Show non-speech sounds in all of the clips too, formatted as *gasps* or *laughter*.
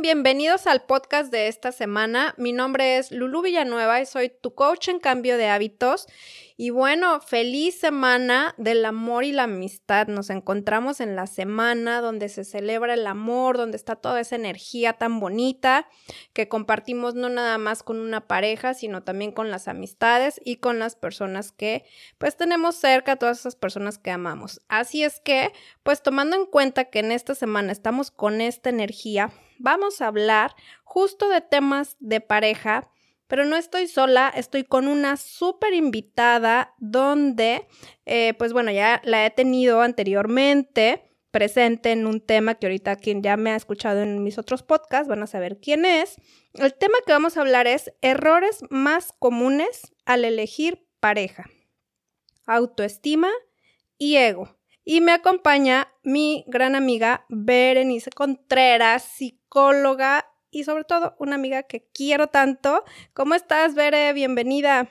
Bienvenidos al podcast de esta semana. Mi nombre es Lulu Villanueva y soy tu coach en cambio de hábitos. Y bueno, feliz semana del amor y la amistad. Nos encontramos en la semana donde se celebra el amor, donde está toda esa energía tan bonita que compartimos no nada más con una pareja, sino también con las amistades y con las personas que pues tenemos cerca, todas esas personas que amamos. Así es que, pues tomando en cuenta que en esta semana estamos con esta energía, vamos a hablar justo de temas de pareja pero no estoy sola, estoy con una súper invitada donde, eh, pues bueno, ya la he tenido anteriormente presente en un tema que ahorita quien ya me ha escuchado en mis otros podcasts van a saber quién es. El tema que vamos a hablar es errores más comunes al elegir pareja, autoestima y ego. Y me acompaña mi gran amiga Berenice Contreras, psicóloga y sobre todo una amiga que quiero tanto. ¿Cómo estás, Bere? Bienvenida.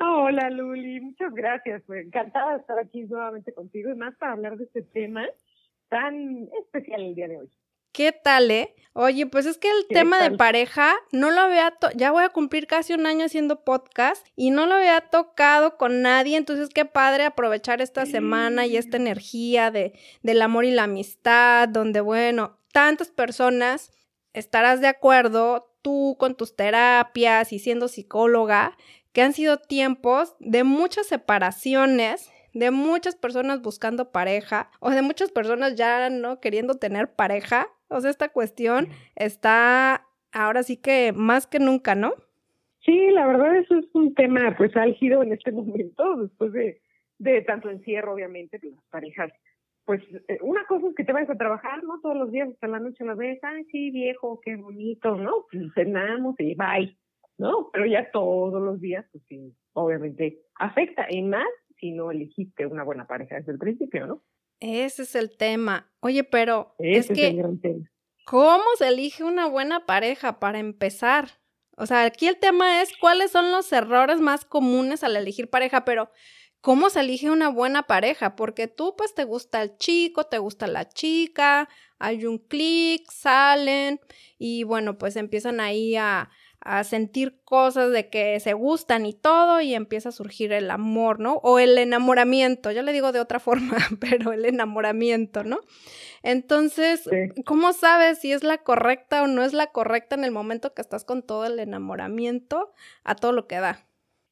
Hola, Luli. Muchas gracias. Pues, encantada de estar aquí nuevamente contigo y más para hablar de este tema tan especial el día de hoy. ¿Qué tal, eh? Oye, pues es que el tema de pareja no lo había, ya voy a cumplir casi un año haciendo podcast y no lo había tocado con nadie, entonces qué padre aprovechar esta semana y esta energía de, del amor y la amistad, donde, bueno, tantas personas estarás de acuerdo tú con tus terapias y siendo psicóloga, que han sido tiempos de muchas separaciones, de muchas personas buscando pareja o de muchas personas ya no queriendo tener pareja. O sea, esta cuestión está ahora sí que más que nunca, ¿no? Sí, la verdad eso es un tema pues álgido en este *laughs* momento, después de, de tanto encierro, obviamente, las parejas pues eh, una cosa es que te vayas a trabajar, ¿no? Todos los días hasta la noche la ves, ay, sí, viejo, qué bonito, ¿no? Pues cenamos y bye, ¿no? Pero ya todos los días, pues sí, obviamente afecta, y más si no elegiste una buena pareja desde el principio, ¿no? Ese es el tema. Oye, pero es que, ¿cómo se elige una buena pareja para empezar? O sea, aquí el tema es cuáles son los errores más comunes al elegir pareja, pero cómo se elige una buena pareja, porque tú pues te gusta el chico, te gusta la chica, hay un clic, salen y bueno, pues empiezan ahí a, a sentir cosas de que se gustan y todo y empieza a surgir el amor, ¿no? O el enamoramiento, yo le digo de otra *laughs* forma, pero el enamoramiento, ¿no? Entonces, ¿cómo sabes si es la correcta o no es la correcta en el momento que estás con todo el enamoramiento a todo lo que da?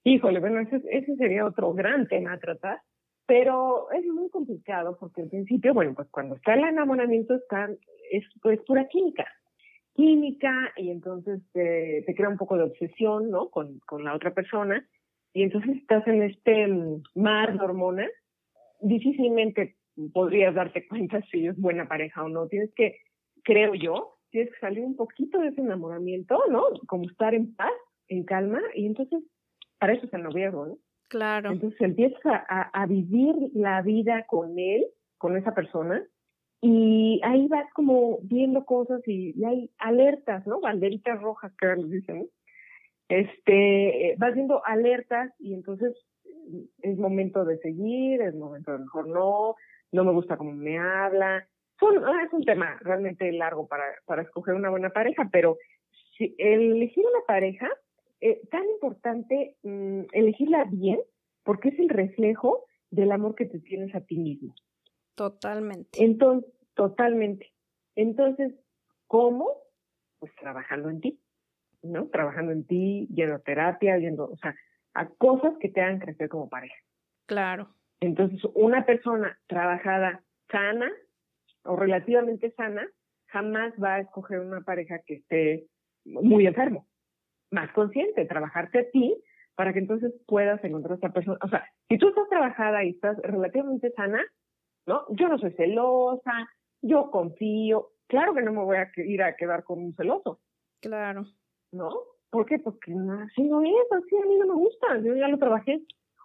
Híjole, bueno, ese, ese sería otro gran tema a tratar, pero es muy complicado porque al principio, bueno, pues cuando está el enamoramiento está, es pues pura química, química y entonces te crea un poco de obsesión, ¿no? Con, con la otra persona y entonces estás en este mm, mar de hormonas, difícilmente podrías darte cuenta si es buena pareja o no. Tienes que, creo yo, tienes que salir un poquito de ese enamoramiento, ¿no? Como estar en paz, en calma y entonces para eso es el noviazgo, ¿no? Claro. Entonces empiezas a, a, vivir la vida con él, con esa persona, y ahí vas como viendo cosas y, hay alertas, ¿no? Banderitas rojas, que les dicen, Este, vas viendo alertas y entonces es momento de seguir, es momento de mejor no, no me gusta cómo me habla. Son, ah, es un tema realmente largo para, para escoger una buena pareja, pero si elegir una pareja eh, tan importante mm, elegirla bien porque es el reflejo del amor que te tienes a ti mismo. Totalmente. Entonces, totalmente. Entonces, ¿cómo? Pues trabajando en ti, ¿no? Trabajando en ti, yendo a terapia, yendo, o sea, a cosas que te hagan crecer como pareja. Claro. Entonces, una persona trabajada sana o relativamente sana jamás va a escoger una pareja que esté muy enfermo más consciente, trabajarte a ti para que entonces puedas encontrar a esta persona. O sea, si tú estás trabajada y estás relativamente sana, ¿no? Yo no soy celosa, yo confío. Claro que no me voy a ir a quedar con un celoso. Claro. ¿No? ¿Por qué? Porque así no es, así a mí no me gusta, yo ya lo trabajé.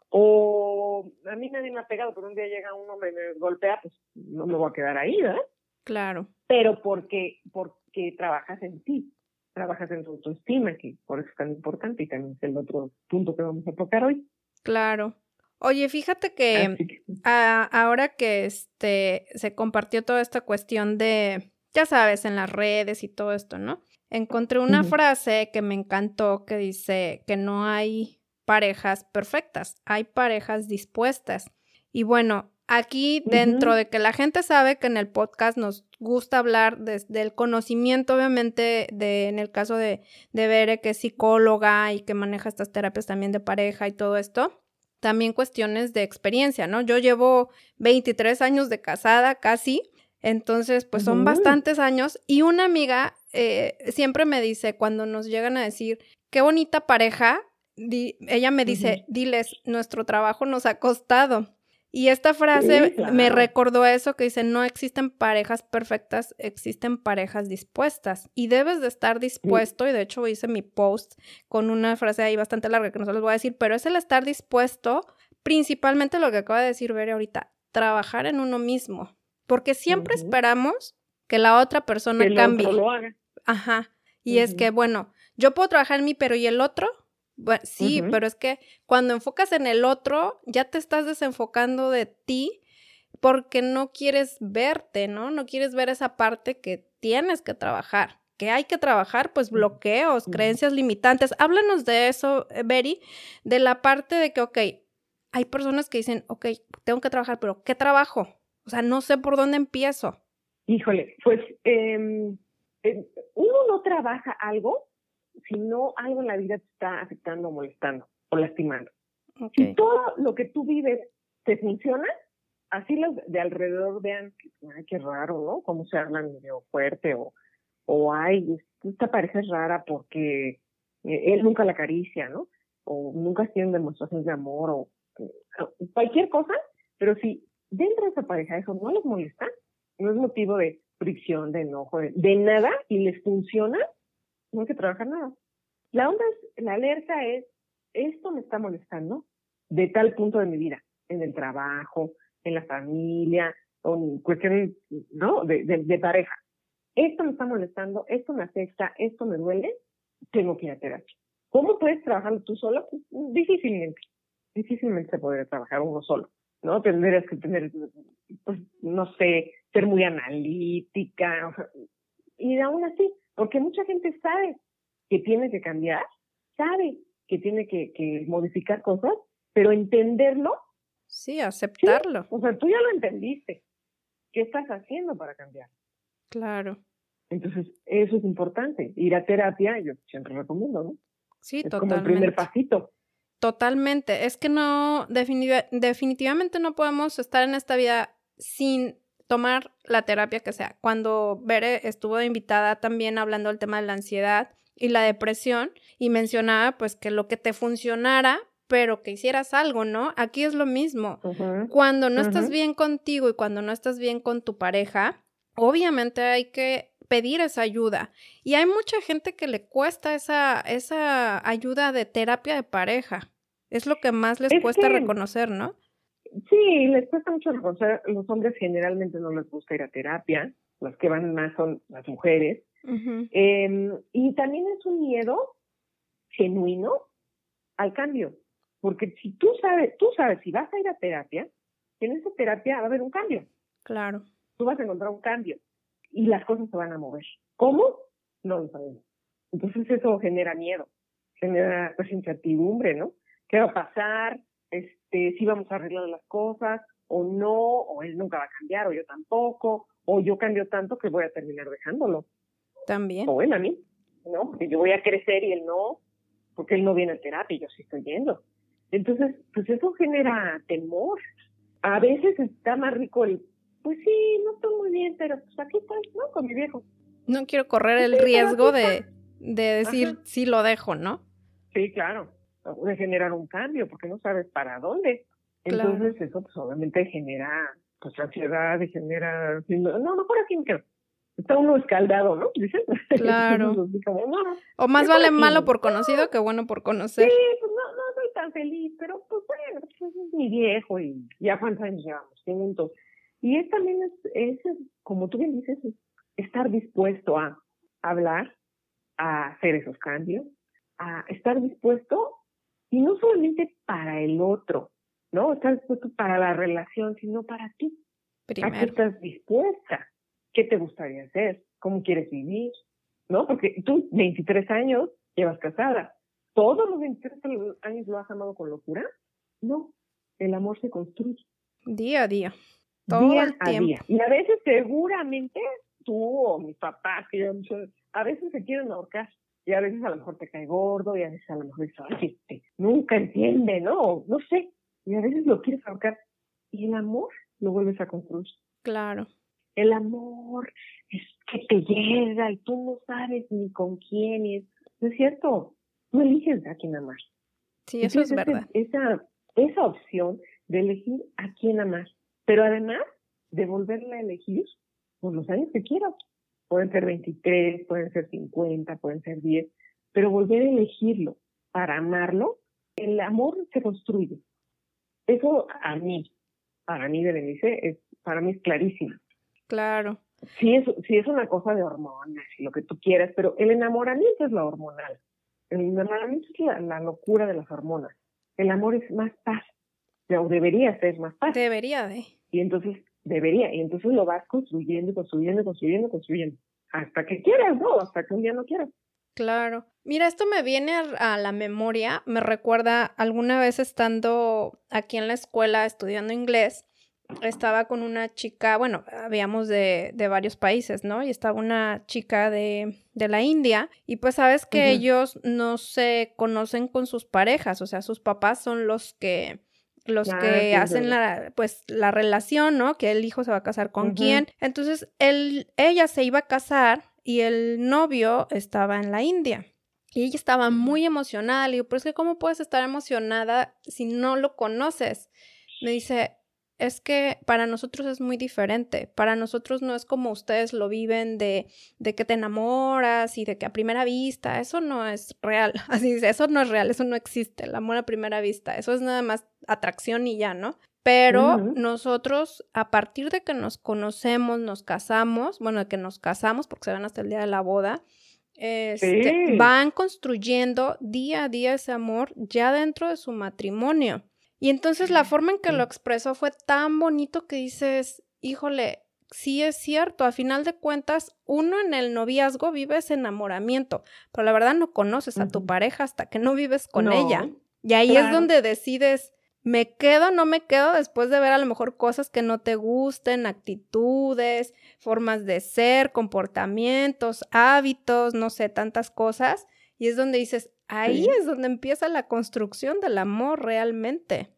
O a mí nadie me ha pegado, pero un día llega un hombre y me golpea, pues no me voy a quedar ahí, ¿verdad? Claro. Pero porque, porque trabajas en ti trabajas en tu autoestima, que por eso es tan importante y también es el otro punto que vamos a tocar hoy. Claro. Oye, fíjate que, ahora que este se compartió toda esta cuestión de ya sabes, en las redes y todo esto, ¿no? Encontré una frase que me encantó que dice que no hay parejas perfectas, hay parejas dispuestas. Y bueno, aquí dentro de que la gente sabe que en el podcast nos gusta hablar desde el conocimiento, obviamente, de, en el caso de, de Bere, que es psicóloga y que maneja estas terapias también de pareja y todo esto, también cuestiones de experiencia, ¿no? Yo llevo 23 años de casada casi, entonces pues son bastantes años y una amiga eh, siempre me dice cuando nos llegan a decir, qué bonita pareja, ella me dice, diles, nuestro trabajo nos ha costado. Y esta frase me recordó eso que dice, no existen parejas perfectas, existen parejas dispuestas. Y debes de estar dispuesto, y de hecho hice mi post con una frase ahí bastante larga que no se les voy a decir, pero es el estar dispuesto, principalmente lo que acaba de decir Bere ahorita, trabajar en uno mismo. Porque siempre esperamos que la otra persona cambie. lo haga. Ajá. Y es que, bueno, yo puedo trabajar en mí, pero ¿y el otro? Bueno, sí, pero es que cuando enfocas en el otro, ya te estás desenfocando de ti porque no quieres verte, ¿no? No quieres ver esa parte que tienes que trabajar. que hay que trabajar? Pues bloqueos, creencias limitantes. Háblanos de eso, eh, Beri, de la parte de que, ok, hay personas que dicen, ok, tengo que trabajar, pero ¿qué trabajo? O sea, no sé por dónde empiezo. Híjole, pues eh, uno no trabaja algo si no algo en la vida te está afectando o molestando o lastimando. Si todo lo que tú vives te funciona, así los de alrededor vean, ay, qué raro, ¿no? Cómo se hablan medio fuerte o, o ay, esta pareja es rara porque eh, él nunca la acaricia, ¿no? O nunca tienen demostraciones de amor o cualquier cosa, pero si dentro de esa pareja eso no les molesta, no es motivo de fricción, de enojo, de, nada, y les funciona, no hay que trabajar nada. La onda es, la alerta es, esto me está molestando de tal punto de mi vida, en el trabajo, en la familia, o en cuestiones, ¿no? De, de, pareja. Esto me está molestando, esto me afecta, esto me duele, tengo que ir a terapia. ¿Cómo puedes trabajarlo tú solo? Pues, difícilmente. Difícilmente se podría trabajar uno solo. ¿no? Tendrías que tener, pues, no sé, ser muy analítica, y aún así, porque mucha gente sabe que tiene que cambiar, sabe que tiene que, que modificar cosas, pero entenderlo. Sí, aceptarlo. O sea, tú ya lo entendiste. ¿Qué estás haciendo para cambiar? Claro. Entonces, eso es importante. Ir a terapia, yo siempre recomiendo, ¿no? Sí, es totalmente. como el primer pasito. Totalmente. Es que no, definitivamente no podemos estar en esta vida sin tomar la terapia que sea. Cuando Bere estuvo invitada también hablando del tema de la ansiedad y la depresión y mencionaba pues que lo que te funcionara, pero que hicieras algo, ¿no? Aquí es lo mismo. Cuando no estás bien contigo y cuando no estás bien con tu pareja, obviamente hay que pedir esa ayuda. Y hay mucha gente que le cuesta esa, esa ayuda de terapia de pareja. Es lo que más les cuesta reconocer, ¿no? Sí, les cuesta mucho reconocer. Los hombres generalmente no les gusta ir a terapia. Las que van más son las mujeres. Em, y también es un miedo genuino al cambio. Porque si tú sabes, tú sabes si vas a ir a terapia, en esa terapia va a haber un cambio. Claro. Tú vas a encontrar un cambio y las cosas se van a mover. ¿Cómo? No lo sabemos. Entonces eso genera miedo, genera pues incertidumbre, ¿no? qué va a pasar, este, si vamos a arreglar las cosas o no, o él nunca va a cambiar, o yo tampoco, o yo cambio tanto que voy a terminar dejándolo. También. O él a mí, ¿no? Porque yo voy a crecer y él no, porque él no viene a terapia y yo sí estoy yendo. Entonces, pues eso genera temor. A veces está más rico el, pues sí, no estoy muy bien, pero pues aquí estoy, ¿no? Con mi viejo. No quiero correr el riesgo de, de decir sí lo dejo, ¿no? Sí, claro de generar un cambio, porque no sabes para dónde. Entonces eso pues obviamente genera pues ansiedad genera, no, mejor aquí me quedo. Está uno escaldado, ¿no? Dicen. *laughs* Claro. o más vale malo por conocido que bueno por conocer. Sí, pues no, no soy tan feliz, pero pues bueno, pues es mi viejo y ya cuántos años llevamos juntos. Y es también es, es, como tú bien dices, estar dispuesto a hablar, a hacer esos cambios, a estar dispuesto y no solamente para el otro, ¿no? Estás dispuesto para la relación, sino para ti. ¿A qué estás dispuesta? ¿Qué te gustaría hacer? cómo quieres vivir, ¿no? Porque tú, 23 años, llevas casada. ¿Todos los 23 años lo has amado con locura? No, el amor se construye. Día a día. Todo día el a tiempo. día. Y a veces seguramente tú o mis papás, que mucho, a veces se quieren ahorcar. Y a veces a lo mejor te cae gordo, y a veces a lo mejor dices, "Ay, este, nunca entiende, ¿no? No sé. Y a veces lo quieres ahorcar. Y el amor lo vuelves a construir. Claro. El amor es que te llega y tú no sabes ni con quién. Es, no es cierto. No eliges a quién amar. Sí, eso es Entonces, verdad. Esa, esa opción de elegir a quién amar, pero además de volverla a elegir por los años que quieras. Pueden ser 23, pueden ser 50, pueden ser 10, pero volver a elegirlo para amarlo, el amor se construye. Eso a mí, para mí, Berenice, es, para mí es clarísimo. Claro. Sí es, sí es una cosa de hormonas y lo que tú quieras, pero el enamoramiento es lo hormonal. El enamoramiento es la, la locura de las hormonas. El amor es más paz, o debería ser más paz. Debería de. Y entonces, debería, y entonces lo vas construyendo, y construyendo, construyendo, construyendo. Hasta que quieras, ¿no? Hasta que un día no quieras. Claro. Mira, esto me viene a, la memoria, me recuerda alguna vez estando aquí en la escuela estudiando inglés, estaba con una chica, bueno, habíamos de, de varios países, ¿no? Y estaba una chica de, de la India y pues sabes que ellos no se conocen con sus parejas, o sea, sus papás son los que los Ah, que hacen la pues la relación, ¿no? Que el hijo se va a casar con quién. Entonces, él ella se iba a casar y el novio estaba en la India. Y ella estaba muy emocionada. Le digo, pero es que ¿cómo puedes estar emocionada si no lo conoces? Me dice, es que para nosotros es muy diferente. Para nosotros no es como ustedes lo viven de, de que te enamoras y de que a primera vista. Eso no es real. *laughs* Así dice, eso no es real, eso no existe. El amor a primera vista. Eso es nada más atracción y ya, ¿no? Pero nosotros, a partir de que nos conocemos, nos casamos, bueno, de que nos casamos, porque se van hasta el día de la boda, este, Sí. van construyendo día a día ese amor ya dentro de su matrimonio. Y entonces la forma en que lo expresó fue tan bonito que dices, híjole, sí es cierto, a final de cuentas, uno en el noviazgo vive ese enamoramiento, pero la verdad no conoces a tu pareja hasta que no vives con No, ella. Y ahí es donde decides, me quedo o no me quedo después de ver a lo mejor cosas que no te gusten, actitudes, formas de ser, comportamientos, hábitos, no sé, tantas cosas. Y es donde dices, ahí Sí. es donde empieza la construcción del amor realmente.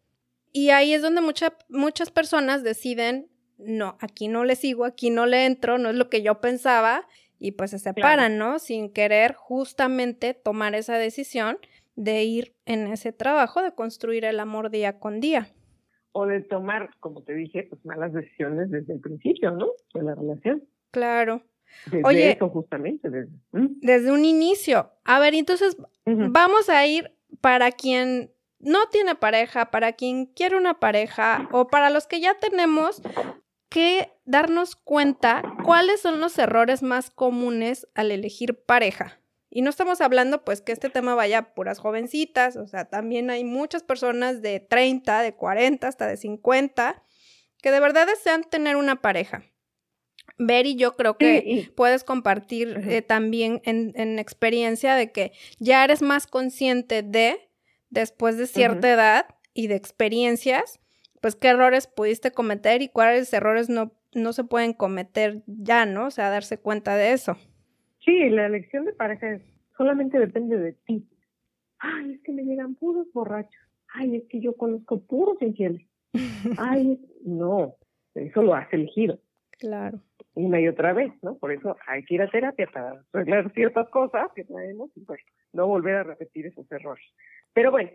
Y ahí es donde mucha- muchas personas deciden, no, aquí no le sigo, aquí no le entro, no es lo que yo pensaba, y pues se separan, ¿no? Sin querer justamente tomar esa decisión de ir en ese trabajo de construir el amor día con día. O de tomar, como te dije, pues malas decisiones desde el principio, ¿no? De la relación. Claro. Desde Oye. eso justamente. Desde, ¿Mm? Desde un inicio. A ver, entonces vamos a ir para quien no tiene pareja, para quien quiere una pareja o para los que ya tenemos que darnos cuenta cuáles son los errores más comunes al elegir pareja. Y no estamos hablando pues que este tema vaya a puras jovencitas, o sea, también hay muchas personas de 30, de 40, hasta de 50 que de verdad desean tener una pareja. Ver yo creo que puedes compartir eh, también en, en experiencia de que ya eres más consciente de, después de cierta edad y de experiencias, pues qué errores pudiste cometer y cuáles errores no, no se pueden cometer ya, ¿no? O sea, darse cuenta de eso. Sí, la elección de pareja solamente depende de ti. Ay, es que me llegan puros borrachos. Ay, es que yo conozco puros infieles. Ay, no, eso lo has elegido Claro. una y otra vez, ¿no? Por eso hay que ir a terapia para arreglar ciertas cosas que traemos y pues no volver a repetir esos errores. Pero bueno,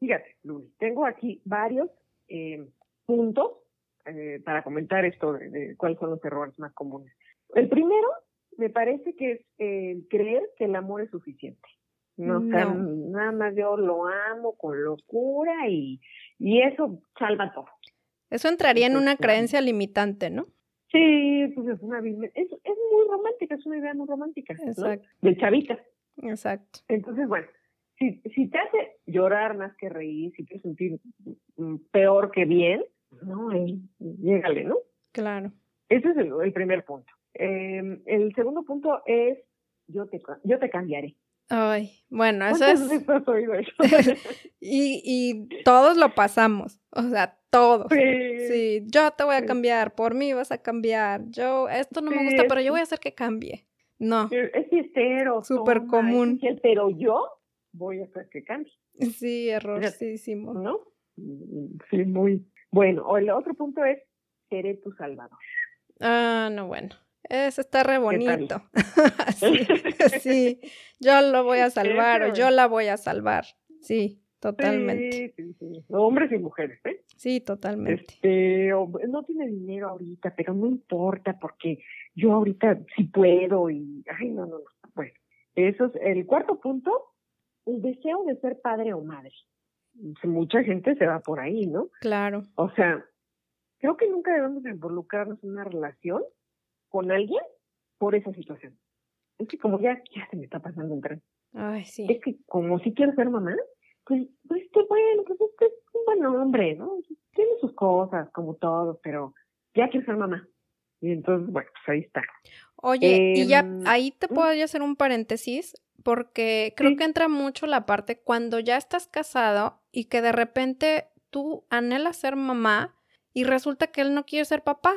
fíjate, Luis, tengo aquí varios eh, puntos eh, para comentar esto de, de cuáles son los errores más comunes. El primero, me parece que es el creer que el amor es suficiente. No, o sea, No. nada más yo lo amo con locura y, y eso salva todo. Eso entraría en una creencia limitante, ¿no? Sí, pues es una es, es muy romántica, es una idea muy romántica, ¿no? Exacto. De chavita. Exacto. Entonces, bueno, si, si te hace llorar más que reír, si te hace sentir peor que bien, no, eh, llégale, ¿no? Claro. Ese es el, el primer punto. Em, el segundo punto es, yo te, yo te cambiaré. Ay, bueno, eso es... Veces oído eso? *laughs* y, y todos lo pasamos, o sea, todos. Sí. Sí, yo te voy a cambiar, por mí vas a cambiar, yo, esto no me gusta, pero yo voy a hacer que cambie. No, Es fiestero. Súper común. es Pero yo voy a hacer que cambie, sí, errorcísimo. ¿no? Sí, muy. Bueno, o el otro punto es, seré tu salvador. Ah, no, bueno. Eso está re bonito. *laughs* *laughs* sí, *laughs* sí, yo lo voy a salvar o yo la voy a salvar. Sí, totalmente. Sí, sí, sí. Hombres y mujeres, ¿eh? Sí, totalmente. Este, no tiene dinero ahorita, pero no importa porque yo ahorita sí puedo y, ay, no, no, no. Bueno, eso es el cuarto punto, el deseo de ser padre o madre. Mucha gente se va por ahí, ¿no? Claro. O sea, creo que nunca debemos de involucrarnos en una relación con alguien por esa situación. Es que como ya, ya se me está pasando el tren. Ay, sí. Es que como si quiero ser mamá, pues, pues que bueno, pues es que es un buen hombre, ¿no? Tiene sus cosas, como todo, pero ya quiero ser mamá. Y entonces, bueno, pues ahí está. Oye, y ya Em, ahí te mm. puedo hacer un paréntesis, porque creo Sí. que entra mucho la parte cuando ya estás casado y que de repente tú anhelas ser mamá y resulta que él no quiere ser papá.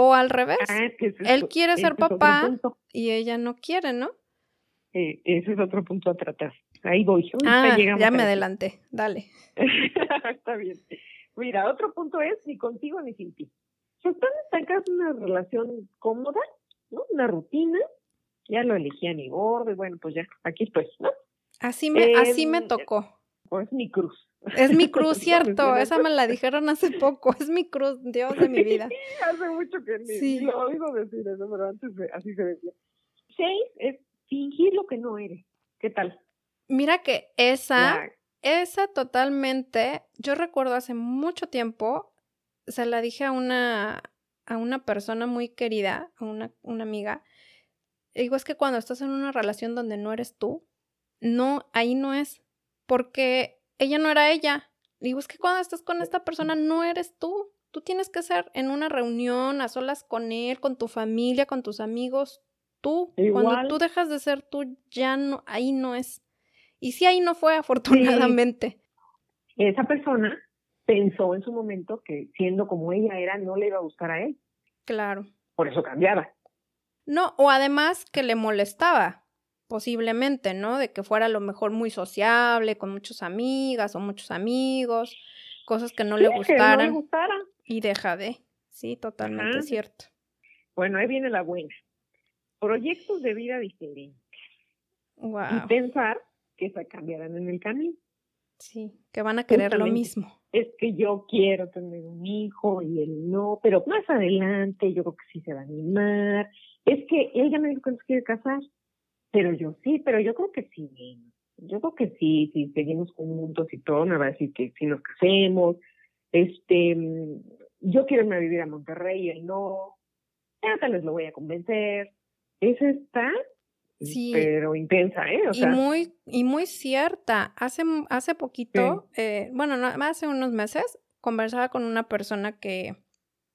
O al revés, Ah, es él quiere ser papá. y ella no quiere, ¿no? Eh, ese es otro punto a tratar. Ahí voy. Ah, llegamos ya me adelanté. Dale. *laughs* Está bien. Mira, otro punto es ni contigo ni sin ti. Si están estancados en una relación cómoda, ¿no? Una rutina, ya lo elegí a mi gordo y bueno, pues ya, aquí estoy, ¿no? Así me, así me Em, tocó. O es mi cruz. Es mi cruz, *laughs* cierto. Esa me la dijeron hace poco. Es mi cruz, Dios de mi vida. *laughs* Hace mucho que ni, Sí. lo oigo decir eso, pero antes de- así se decía. Seis es fingir lo que no eres. ¿Qué tal? Mira que esa, esa totalmente, yo recuerdo hace mucho tiempo, se la dije a una, a una persona muy querida, a una, una amiga. Digo, es que cuando estás en una relación donde no eres tú, no, ahí no es, porque ella no era ella. Digo, es que cuando estás con esta persona no eres tú. Tú tienes que ser en una reunión, a solas con él, con tu familia, con tus amigos, tú. Cuando tú dejas de ser tú, ya no, ahí no es. Y sí, ahí no fue, *laughs* afortunadamente. esa persona pensó en su momento que siendo como ella era, no le iba a gustar a él. Claro. Por eso cambiaba. No, o además que le molestaba, posiblemente, ¿no? De que fuera a lo mejor muy sociable, con muchas amigas o muchos amigos, cosas que no le Sí, que no le gustaran gustara. y deja de. Sí, totalmente Ajá. cierto. Bueno, ahí viene la buena. Proyectos de vida diferentes. Y pensar que se cambiarán en el camino. Sí, que van a querer lo mismo. Es que yo quiero tener un hijo y él no, pero más adelante yo creo que sí se va a animar. Es que él ya me dijo que no se quiere casar, pero yo sí, pero yo creo que sí. Yo creo que sí, si seguimos juntos y todo, me va a decir que sí nos casemos. Este, mm, yo quiero irme a vivir a Monterrey y él no. Tal vez lo voy a convencer. Esa está, Sí. pero intensa, ¿eh? O y sea, muy, y muy cierta. Hace, hace poquito, eh, bueno, no, hace unos meses, conversaba con una persona que,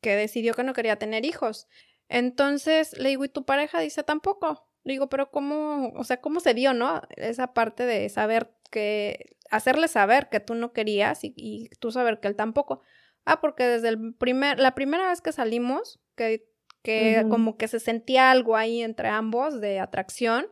que decidió que no quería tener hijos. Entonces le digo, ¿y tu pareja dice tampoco? Le digo, pero ¿cómo, o sea, cómo se dio, no? Esa parte de saber que, hacerle saber que tú no querías y, y tú saber que él tampoco. Ah, porque desde el primer, la primera vez que salimos, que, que como que se sentía algo ahí entre ambos de atracción,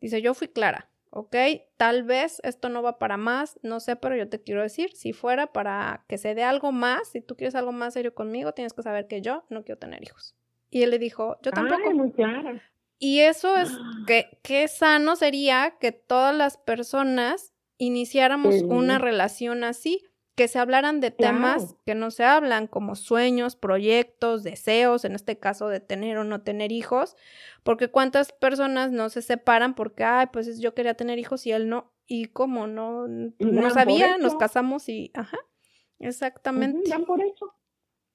dice, yo fui clara, ¿ok? Tal vez esto no va para más, no sé, pero yo te quiero decir, si fuera para que se dé algo más, si tú quieres algo más serio conmigo, tienes que saber que yo no quiero tener hijos. Y él le dijo, yo tampoco. Ay, muy clara. Y eso es *gasps* que qué sano sería que todas las personas iniciáramos una relación así, que se hablaran de temas que no se hablan, como sueños, proyectos, deseos, en este caso de tener o no tener hijos, porque cuántas personas no se separan porque, ay, pues yo quería tener hijos y él no, y cómo no, no sabía, nos casamos y, ajá, exactamente, por eso.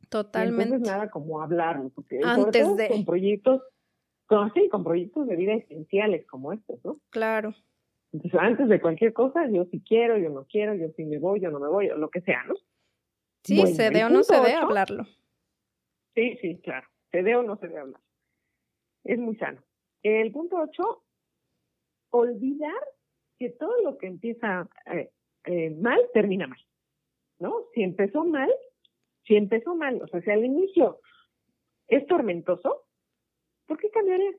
totalmente. Entonces nada como hablarlo, porque sobre Antes todo de. con proyectos, con, sí, con proyectos de vida esenciales como estos, ¿no? Claro, Entonces antes de cualquier cosa, yo sí quiero, yo no quiero, yo sí me voy, yo no me voy, o lo que sea, ¿no? sí, Bueno, se dé o no se dé, hablarlo. Sí, sí, claro, se dé o no se dé hablar. es muy sano. El punto ocho, olvidar que todo lo que empieza eh, eh, mal termina mal, ¿no? Si empezó mal, si empezó mal, o sea, si al inicio es tormentoso, ¿por qué cambiaría?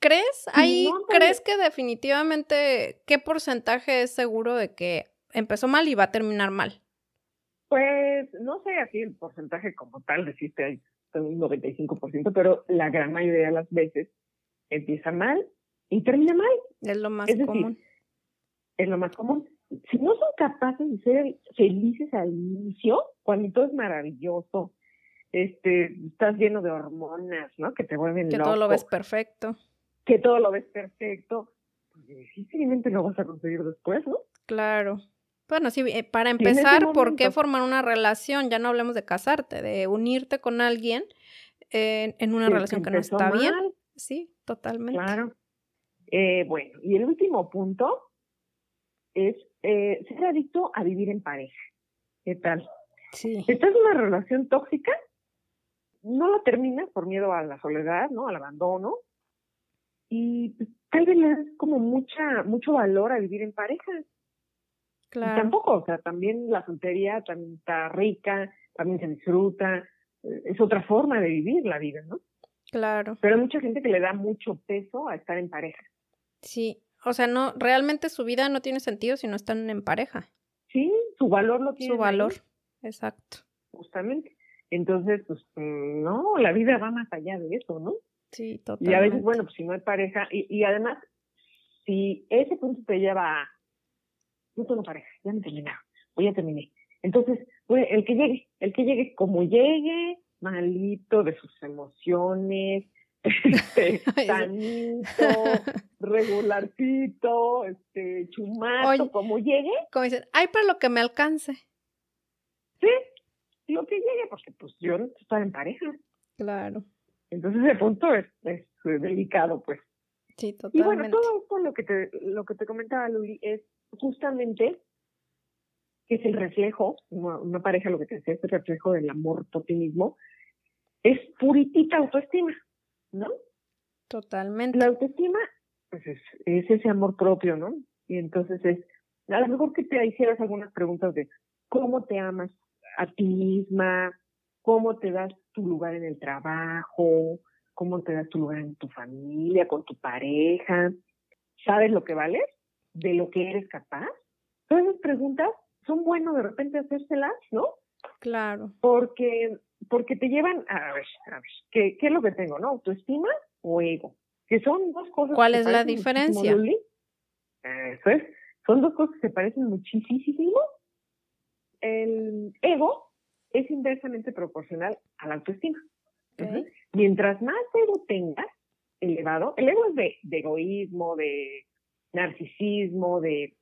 ¿Crees? Ahí, ¿crees que definitivamente qué porcentaje es seguro de que empezó mal y va a terminar mal? Pues no sé así el porcentaje como tal, deciste ahí un 95%, pero la gran mayoría de las veces empieza mal y termina mal. Es lo más común. Es lo más común. Si no son capaces de ser felices al inicio, cuando todo es maravilloso, este, estás lleno de hormonas, ¿no? Que te vuelven Que todo lo ves perfecto. Que todo lo ves perfecto. Pues difícilmente lo vas a conseguir después, ¿no? Claro. Bueno, sí, eh, para empezar, ¿por qué formar una relación? Ya no hablemos de casarte, de unirte con alguien en una relación que, no está bien. Sí, totalmente. Claro. Eh, bueno, y el último punto es eh, ser adicto a vivir en pareja. ¿Qué tal? Sí. ¿Estás en una relación tóxica? No la terminas por miedo a la soledad, ¿no? Al abandono. Y pues, tal vez le das como mucha, mucho valor a vivir en pareja. Claro. tampoco, o sea, también la soltería también está rica, también se disfruta, eh, es otra forma de vivir la vida, ¿no? Claro. Pero hay mucha gente que le da mucho peso a estar en pareja. Sí, o sea, no, realmente su vida no tiene sentido si no están en pareja. Sí, su valor lo tiene. Su valor, exacto. Justamente. Entonces, pues, mm, no, la vida va más allá de eso, ¿no? Sí, totalmente. Y a veces, bueno, pues si no hay pareja, y, y además, si ese punto te lleva a, no tengo pareja, ya me terminé, o ya terminé. Entonces, el que llegue, el que llegue como llegue, malito de sus emociones, *laughs* este, *laughs* sanito, *laughs* regularcito, este, chumato, como llegue. Como dicen, ay, para lo que me alcance. Sí, lo que llegue, porque pues yo no estoy en pareja. Claro. Entonces ese punto es, es delicado, pues. Sí, totalmente. Y bueno, todo esto lo que te, lo que te comentaba Luli es justamente que es el reflejo, una, pareja lo que te decía es el reflejo del amor por ti mismo, es puritita autoestima, ¿no? Totalmente. La autoestima, pues es, es ese amor propio, ¿no? Y entonces es, a lo mejor que te hicieras algunas preguntas de cómo te amas a ti misma, cómo te das tu lugar en el trabajo, cómo te das tu lugar en tu familia, con tu pareja, ¿sabes lo que vales? ¿De lo que eres capaz? Todas esas preguntas son buenas de repente hacérselas, ¿no? Claro. Porque porque te llevan a ver, a ver, ¿qué, qué es lo que tengo, no? ¿Autoestima o ego? Que son dos cosas. ¿Cuál es la diferencia? Eso es. Son dos cosas que se parecen muchísimo. El ego es inversamente proporcional a la autoestima. Mientras más ego tengas elevado, el ego es de, de egoísmo, de narcisismo, de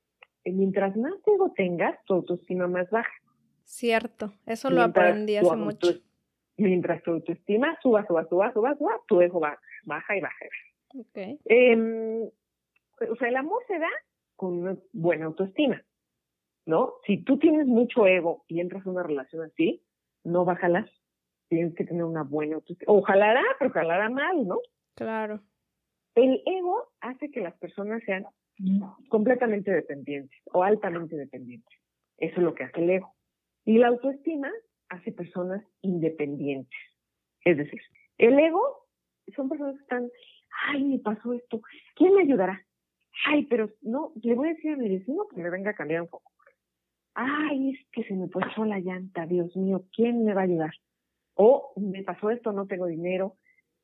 mientras más ego tengas, tu autoestima más baja. Cierto, eso lo aprendí hace mucho. mientras tu autoestima suba, suba, suba, suba, suba, tu ego va, baja y baja. Okay. Eh, o sea, el amor se da con una buena autoestima, ¿no? Si tú tienes mucho ego y entras en una relación así, no va a jalar. Tienes que tener una buena autoestima. O jalará, pero jalará mal, ¿no? Claro. El ego hace que las personas sean completamente dependientes o altamente dependientes. Eso es lo que hace el ego. Y la autoestima hace personas independientes. Es decir, el ego son personas que están, ay, me pasó esto, ¿quién me ayudará? Ay, pero no, le voy a decir a mi vecino que me venga a cambiar un poco. Ay, es que se me puso la llanta, Dios mío, ¿quién me va a ayudar? O me pasó esto, no tengo dinero,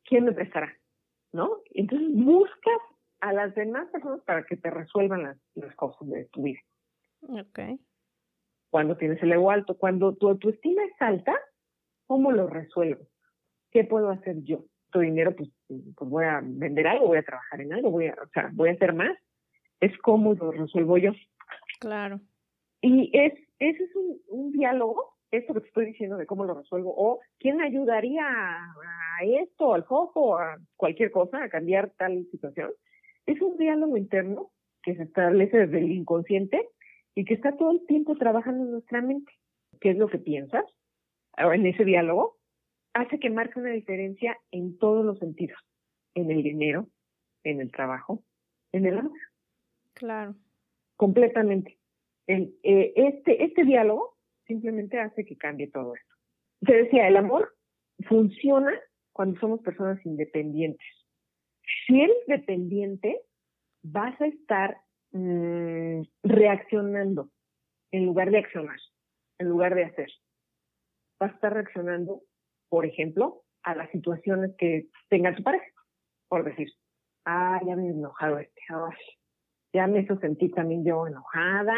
¿quién me prestará? ¿No? Entonces buscas a las demás personas para que te resuelvan las, las cosas de tu vida. Ok. Cuando tienes el ego alto, cuando tu autoestima es alta, ¿cómo lo resuelvo? ¿Qué puedo hacer yo? Tu dinero, pues, pues voy a vender algo, voy a trabajar en algo, voy a, o sea, voy a hacer más. Es cómo lo resuelvo yo. Claro. Y es, ese es un, un diálogo, esto que te estoy diciendo de cómo lo resuelvo, o quién ayudaría a, a esto, al foco, a cualquier cosa, a cambiar tal situación es un diálogo interno que se establece desde el inconsciente y que está todo el tiempo trabajando en nuestra mente. ¿Qué es lo que piensas? En ese diálogo hace que marque una diferencia en todos los sentidos. en el dinero, en el trabajo, en el amor. Claro. Completamente. El, eh, este, este diálogo simplemente hace que cambie todo esto. Te decía, el amor funciona cuando somos personas independientes. Si eres dependiente, vas a estar mm, reaccionando en lugar de accionar, en lugar de hacer. Vas a estar reaccionando, por ejemplo, a las situaciones que tenga tu pareja. Por decir, ah, ya me he enojado este, ya me hizo sentir también yo enojada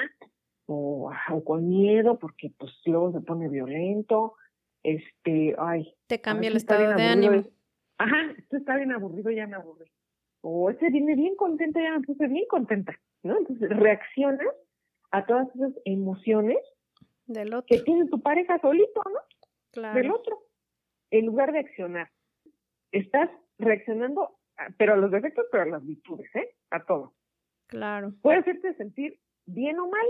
o, o, con miedo porque pues luego se pone violento, este, ay. Te cambia el estado de ánimo. Ajá, esto está bien aburrido, ya me aburrí. O ese viene bien contenta, ya me puse bien contenta, ¿no? Entonces reaccionas a todas esas emociones del otro. que tiene tu pareja solito, ¿no? Claro. Del otro. En lugar de accionar. Estás reaccionando, pero a los defectos, pero a las virtudes, ¿eh? A todo. Claro. Puede hacerte sentir bien o mal,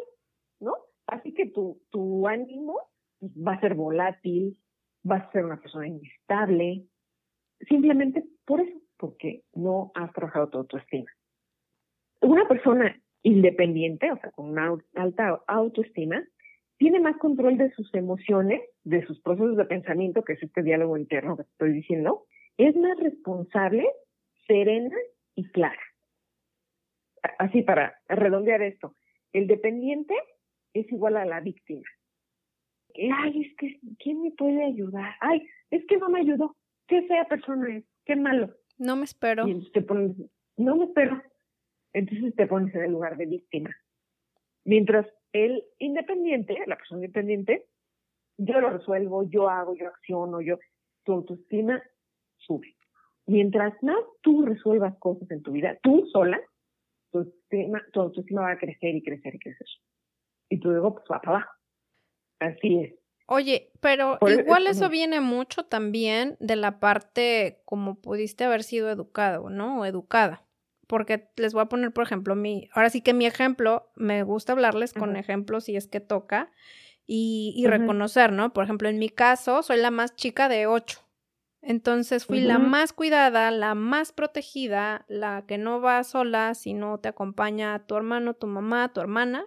¿no? Así que tu, tu ánimo va a ser volátil, vas a ser una persona inestable, simplemente por eso, porque no has trabajado tu autoestima. Una persona independiente, o sea, con una alta autoestima, tiene más control de sus emociones, de sus procesos de pensamiento, que es este diálogo interno que estoy diciendo, es más responsable, serena y clara. Así para redondear esto, el dependiente es igual a la víctima ay, es que, ¿quién me puede ayudar? Ay, es que no me ayudó. Qué fea persona es, qué malo. No me espero. Y te pones, no me espero. Entonces te pones en el lugar de víctima. Mientras el independiente, la persona independiente, yo lo resuelvo, yo hago, yo acciono, yo, tu autoestima sube. Mientras más tú resuelvas cosas en tu vida, tú sola, tu, autoestima, tu autoestima va a crecer y crecer y crecer. Y tu ego pues va para abajo. Así es. Oye, pero igual eso viene mucho también de la parte como pudiste haber sido educado, ¿no? O educada. Porque les voy a poner, por ejemplo, mi, ahora sí que mi ejemplo, me gusta hablarles con ejemplos si es que toca y, y reconocer, ¿no? Por ejemplo, en mi caso, soy la más chica de ocho. Entonces fui la más cuidada, la más protegida, la que no va sola, si no te acompaña tu hermano, tu mamá, tu hermana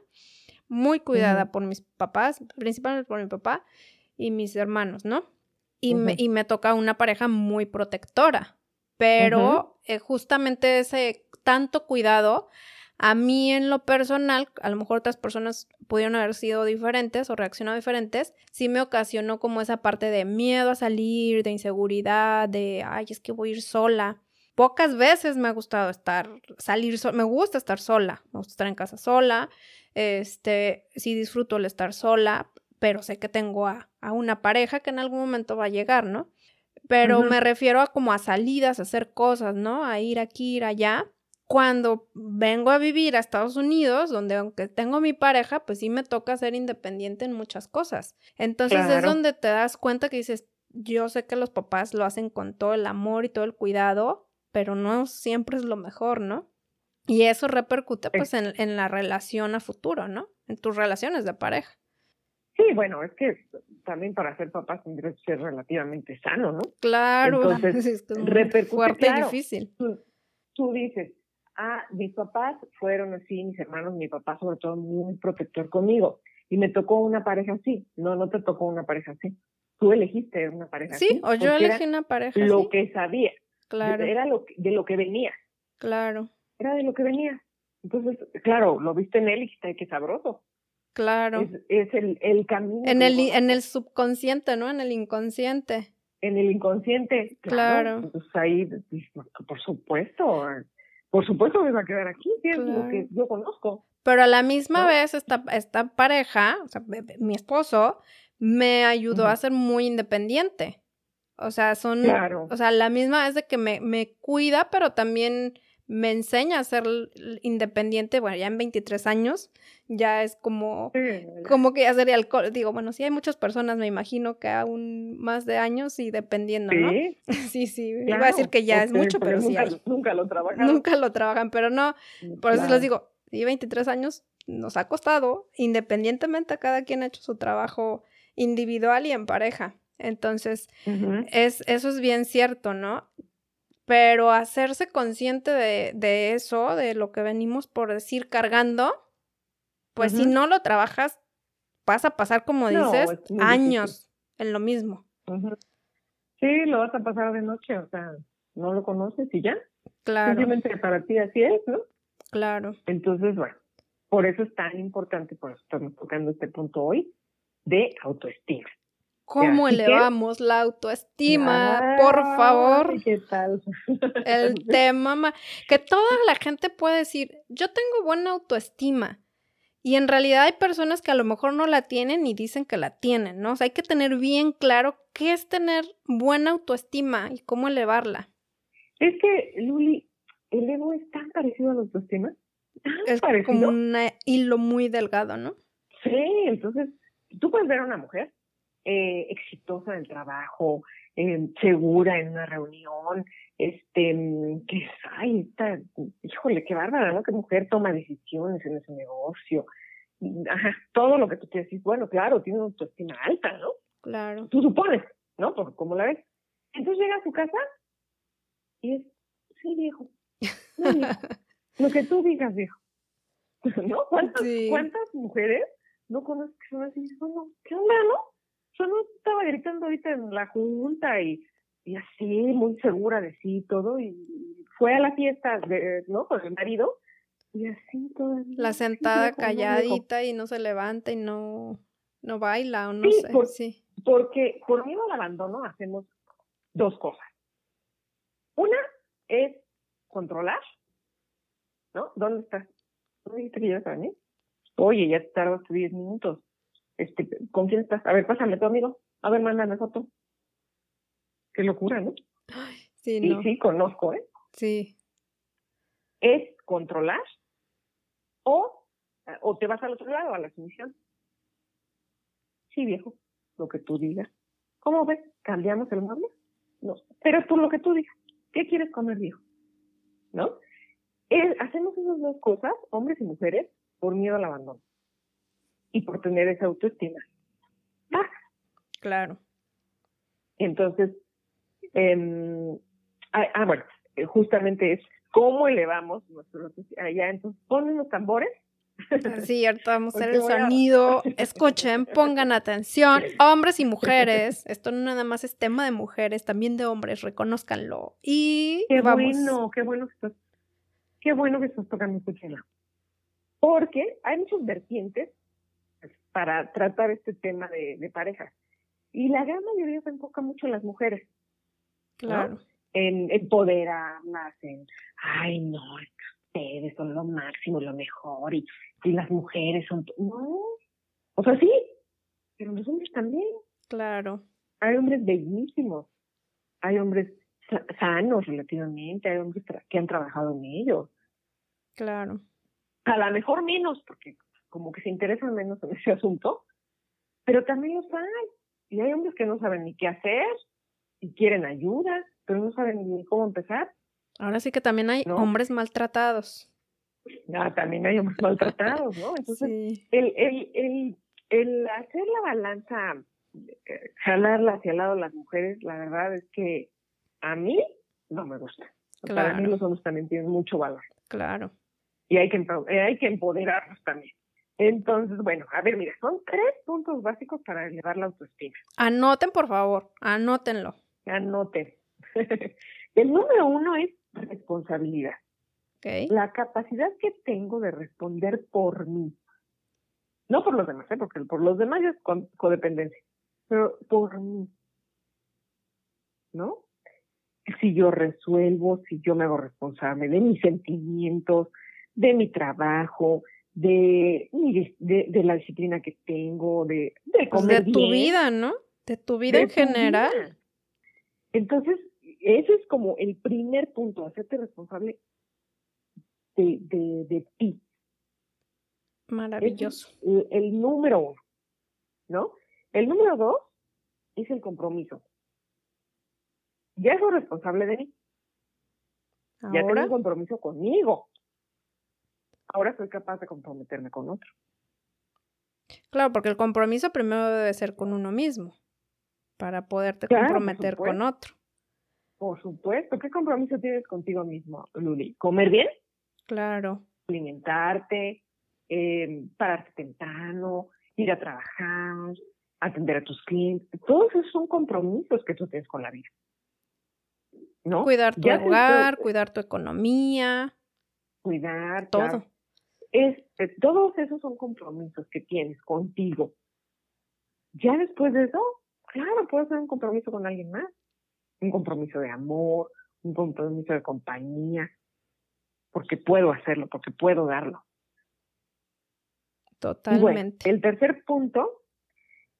muy cuidada por mis papás, principalmente por mi papá y mis hermanos, ¿no? Y, me, y me toca una pareja muy protectora, pero eh, justamente ese tanto cuidado, a mí en lo personal, a lo mejor otras personas pudieron haber sido diferentes o reaccionado diferentes, sí me ocasionó como esa parte de miedo a salir, de inseguridad, de, ay, es que voy a ir sola. Pocas veces me ha gustado estar, salir, me gusta estar sola, me gusta estar en casa sola, este, sí disfruto el estar sola, pero sé que tengo a, una pareja que en algún momento va a llegar, ¿no? Pero me refiero a como a salidas, a hacer cosas, ¿no? A ir aquí, ir allá. Cuando vengo a vivir a Estados Unidos, donde aunque tengo mi pareja, pues sí me toca ser independiente en muchas cosas. Entonces es donde te das cuenta que dices, yo sé que los papás lo hacen con todo el amor y todo el cuidado, pero no siempre es lo mejor, ¿no? Y eso repercute pues en, en, la relación a futuro, ¿no? En tus relaciones de pareja. Sí, bueno, es que también para ser papá tendrías que ser relativamente sano, ¿no? Claro, *laughs* Entonces, es repercute, fuerte y difícil. Tú, dices, ah, mis papás fueron así, mis hermanos, mi papá sobre todo muy protector conmigo. Y me tocó una pareja así. No, no te tocó una pareja así. Tú elegiste una pareja así. Sí, o yo elegí una pareja lo así. Lo que sabía. Claro. Era lo de lo que venía. Claro era de lo que venía. Entonces, claro, lo viste en él y dijiste, qué sabroso. Claro. Es, el, el, camino. En el, en el subconsciente, ¿no? En el inconsciente. En el inconsciente. Claro. Entonces ahí, pues, por supuesto, por supuesto me va a quedar aquí, es lo que yo conozco. Pero a la misma vez esta, esta pareja, o sea, mi esposo, me ayudó a ser muy independiente. O sea, son, claro. o sea, la misma es de que me, me cuida, pero también me enseña a ser independiente, bueno, ya en 23 años, ya es como, como que ya sería alcohol. Digo, bueno, sí hay muchas personas, me imagino que aún más de años y dependiendo, ¿no? Sí, *laughs* sí, iba a decir que ya es mucho, pero nunca, sí Nunca lo trabajan. Nunca lo trabajan, pero no, por eso les digo, y 23 años nos ha costado, independientemente, cada quien ha hecho su trabajo individual y en pareja. Entonces, es, eso es bien cierto, ¿no? pero hacerse consciente de, de eso, de lo que venimos por decir cargando, pues si no lo trabajas, vas a pasar, como dices, años en lo mismo. Sí, lo vas a pasar de noche, o sea, no lo conoces y ya. Claro. Simplemente para ti así es, ¿no? Claro. Entonces, bueno, por eso es tan importante, por eso estamos tocando este punto hoy, de autoestima. ¿Cómo elevamos la autoestima? por favor. ¿Qué tal? *laughs* El tema que toda la gente puede decir, yo tengo buena autoestima. Y en realidad hay personas que a lo mejor no la tienen y dicen que la tienen, ¿no? O sea, hay que tener bien claro qué es tener buena autoestima y cómo elevarla. Es que, Luli, el ego es tan parecido a la autoestima. es como un hilo muy delgado, ¿no? Sí, entonces tú puedes ver a una mujer eh, exitosa en el trabajo, eh, segura en una reunión, este, que ay, está, híjole, qué bárbara, ¿no? Que mujer toma decisiones en ese negocio. Ajá, todo lo que tú te decís, bueno, claro, tiene una autoestima alta, ¿no? Claro. Tú supones, ¿no? Porque como la ves. Entonces llega a su casa y es, sí, viejo. *laughs* lo que tú digas, viejo. *laughs* ¿No? ¿Cuántas, ¿Cuántas mujeres no conoces que son así? Bueno, ¿qué onda, no? Yo no estaba gritando ahorita en la junta y, y así, muy segura de sí y todo, y fue a la fiesta, de, ¿no? Con el marido, y así todo. La sentada calladita y no se levanta y no, no baila o no sé. sí. Porque por miedo al abandono hacemos dos cosas. Una es controlar, ¿no? ¿Dónde estás? ¿Dónde dijiste que ya Oye, ya tardaste 10 minutos. Este, ¿Con quién estás? A ver, pásame tu amigo. A ver, mándame foto. Qué locura, ¿no? Sí, no. Y sí, conozco, ¿eh? Sí. Es controlar o, o te vas al otro lado, a la sumisión. Sí, viejo, lo que tú digas. ¿Cómo ves? ¿Cambiamos el mueble? No, pero es por lo que tú digas. ¿Qué quieres comer, viejo? ¿No? hacemos esas dos cosas, hombres y mujeres, por miedo al abandono y por tener esa autoestima. Claro. Entonces, eh, ah, bueno, eh, justamente es cómo elevamos nuestro allá. Entonces, ponen los tambores. *laughs* Sí, ahorita vamos a hacer el sonido. *laughs* Escuchen, pongan atención. Hombres y mujeres. Esto no nada más es tema de mujeres, también de hombres. Reconózcanlo. Y qué bueno, qué bueno que estás, qué bueno que estás tocando este tema. Porque hay muchas vertientes para tratar este tema de, de parejas. Y la gran mayoría se enfoca mucho en las mujeres. Claro. En empoderarlas, en, ay, no, ustedes son lo máximo, lo mejor, y, y las mujeres son. No. O sea, sí, pero los hombres también. Claro. Hay hombres bellísimos, hay hombres sanos relativamente, hay hombres que han trabajado en ellos. Claro. A lo mejor menos, porque como que se interesan menos en ese *laughs* asunto, pero también los hay. Y hay hombres que no saben ni qué hacer y quieren ayuda, pero no saben ni cómo empezar. Ahora sí que también hay hombres maltratados. Ah, también hay hombres maltratados, ¿no? Entonces, el, el, el, el hacer la balanza, eh, jalarla hacia el lado de las mujeres, la verdad es que a mí no me gusta. Para mí los hombres también tienen mucho valor. Claro. Y hay que, eh, hay que empoderarlos también. Entonces, bueno, a ver, mira, son tres puntos básicos para elevar la autoestima. Anoten, por favor, anótenlo. Anoten. *laughs* El número uno es responsabilidad. Okay. La capacidad que tengo de responder por mí. No por los demás, ¿eh? porque por los demás es codependencia, pero por mí. ¿No? Si yo resuelvo, si yo me hago responsable de mis sentimientos, de mi trabajo, de, de, de, la disciplina que tengo, de, de pues comer De tu vida, ¿no? De tu vida en general. Entonces, ese es como el primer punto, hacerte responsable de, de, de ti. Maravilloso. El, el, número uno, ¿no? El número dos es el compromiso. Ya soy responsable de mí. Ya tengo un compromiso conmigo ahora soy capaz de comprometerme con otro. Claro, porque el compromiso primero debe ser con uno mismo para poderte comprometer con otro. Por supuesto. ¿Qué compromiso tienes contigo mismo, Luli? ¿Comer bien? Claro. Alimentarte, eh, pararte temprano, ir a trabajar, atender a tus clientes. Todos esos son compromisos que tú tienes con la vida. ¿No? Cuidar tu hogar, cuidar tu economía. Cuidar. Todo. Es, eh, todos esos son compromisos que tienes contigo. Ya después de eso, claro, puedes hacer un compromiso con alguien más un compromiso de amor, un compromiso de compañía, porque puedo hacerlo, porque puedo darlo. Totalmente. el tercer punto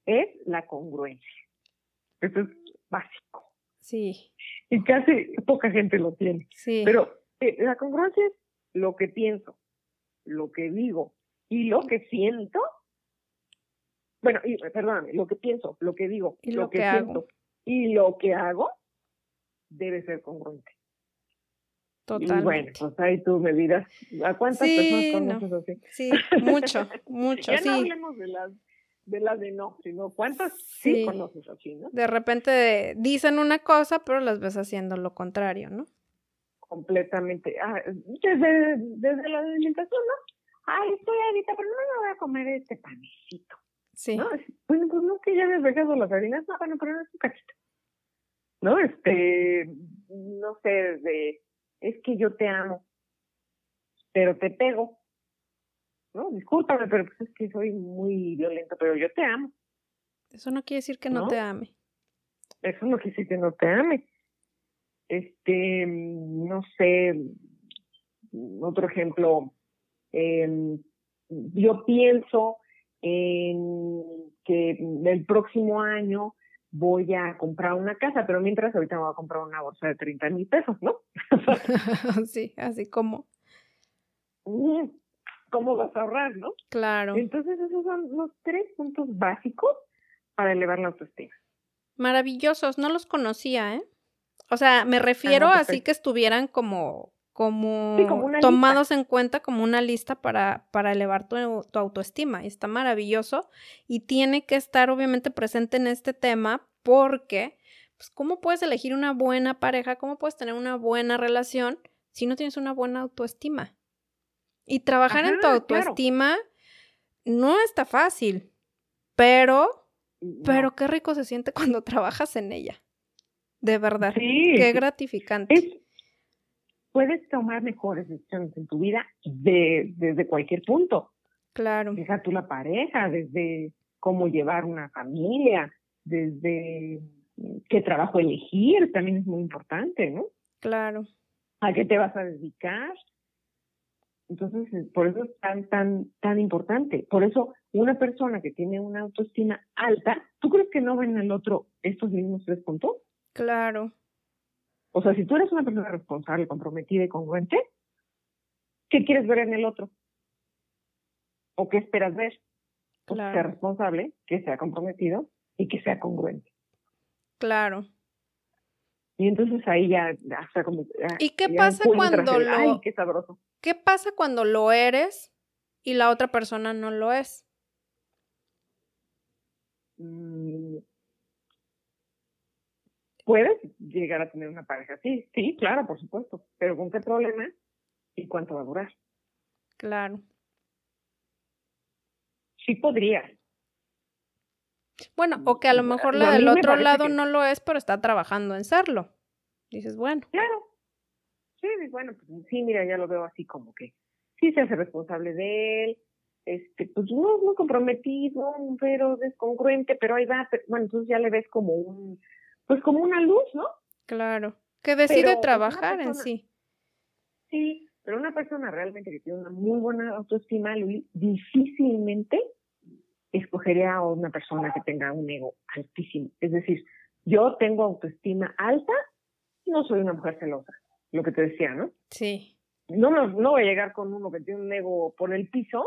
es la congruencia. Eso es básico. Sí. Y casi poca gente lo tiene. Sí. Pero eh, la congruencia es lo que pienso, lo que digo y lo que siento. Bueno, y, perdóname, lo que pienso, lo que digo, y lo, que, siento y lo que hago debe ser congruente. Totalmente. Y bueno, pues ahí tú me dirás, ¿a cuántas personas conoces así? Sí, *laughs* mucho, mucho, ya sí. no hablemos de las de las de no, sino cuántas sí, conoces así, ¿no? De repente dicen una cosa, pero las ves haciendo lo contrario, ¿no? Completamente. Ah, desde, desde la alimentación, ¿no? Ay, estoy ahorita, pero no me voy a comer este panecito. Sí. ¿no? Bueno, pues no, que ya me dejado las harinas, no, bueno, pero no es un cachito. ¿no? Este, no sé, de, es que yo te amo, pero te pego, ¿no? Discúlpame, pero pues es que soy muy violento, pero yo te amo. Eso no quiere decir que no, te ame. Eso no quiere decir que no te ame. Este, no sé, otro ejemplo, eh, yo pienso en que el próximo año voy a comprar una casa, pero mientras ahorita me voy a comprar una bolsa de 30 mil pesos, ¿no? *laughs* sí, así como. ¿Cómo vas a ahorrar, no? Claro. Entonces esos son los tres puntos básicos para elevar la autoestima. Maravillosos, no los conocía, ¿eh? O sea, me refiero Ah, así que estuvieran como, como, sí, como tomados en cuenta como una lista para, para elevar tu, tu, autoestima. Y está maravilloso. Y tiene que estar obviamente presente en este tema porque, pues, ¿cómo puedes elegir una buena pareja? ¿Cómo puedes tener una buena relación si no tienes una buena autoestima? Y trabajar Ajá, en tu autoestima no está fácil, pero, no. pero qué rico se siente *laughs* cuando trabajas en ella. De verdad. Sí. Qué gratificante. Es, puedes tomar mejores decisiones en tu vida de, desde cualquier punto. Claro. Deja tú la pareja, desde cómo llevar una familia, desde qué trabajo elegir, también es muy importante, ¿no? Claro. ¿A qué te vas a dedicar? Entonces, por eso es tan, tan, tan importante. Por eso, una persona que tiene una autoestima alta, ¿tú crees que no ven al otro estos mismos tres puntos? Claro. O sea, si tú eres una persona responsable, comprometida y congruente, ¿qué quieres ver en el otro? ¿O qué esperas ver? Pues claro. que sea responsable, que sea comprometido y que sea congruente. Claro. Y entonces ahí ya, hasta como... ¿Y qué pasa cuando el, lo... Ay, qué sabroso. ¿Qué pasa cuando lo eres y la otra persona no lo es? Mm, Puedes llegar a tener una pareja así, sí, claro, por supuesto, pero ¿con qué problema y cuánto va a durar? Claro. Sí podrías. Bueno, o que a lo mejor la del otro lado que- no lo es, pero está trabajando en serlo. Dices, bueno, Claro. Sí, bueno, pues sí, mira, ya lo veo así como que sí se hace responsable de él, este, pues no es muy comprometido, pero descongruente, pero ahí va, pero, bueno, entonces ya le ves como un, pues como una luz, ¿no? claro. Que decide Pero, pues, trabajar en sí. Sí, pero una persona realmente que tiene una muy buena autoestima, Luli, difícilmente escogería a una persona que tenga un ego altísimo. Es decir, yo tengo autoestima alta, no soy una mujer celosa, lo que te decía, ¿no? Sí. No, me- no voy a llegar con uno que tiene un ego por el piso.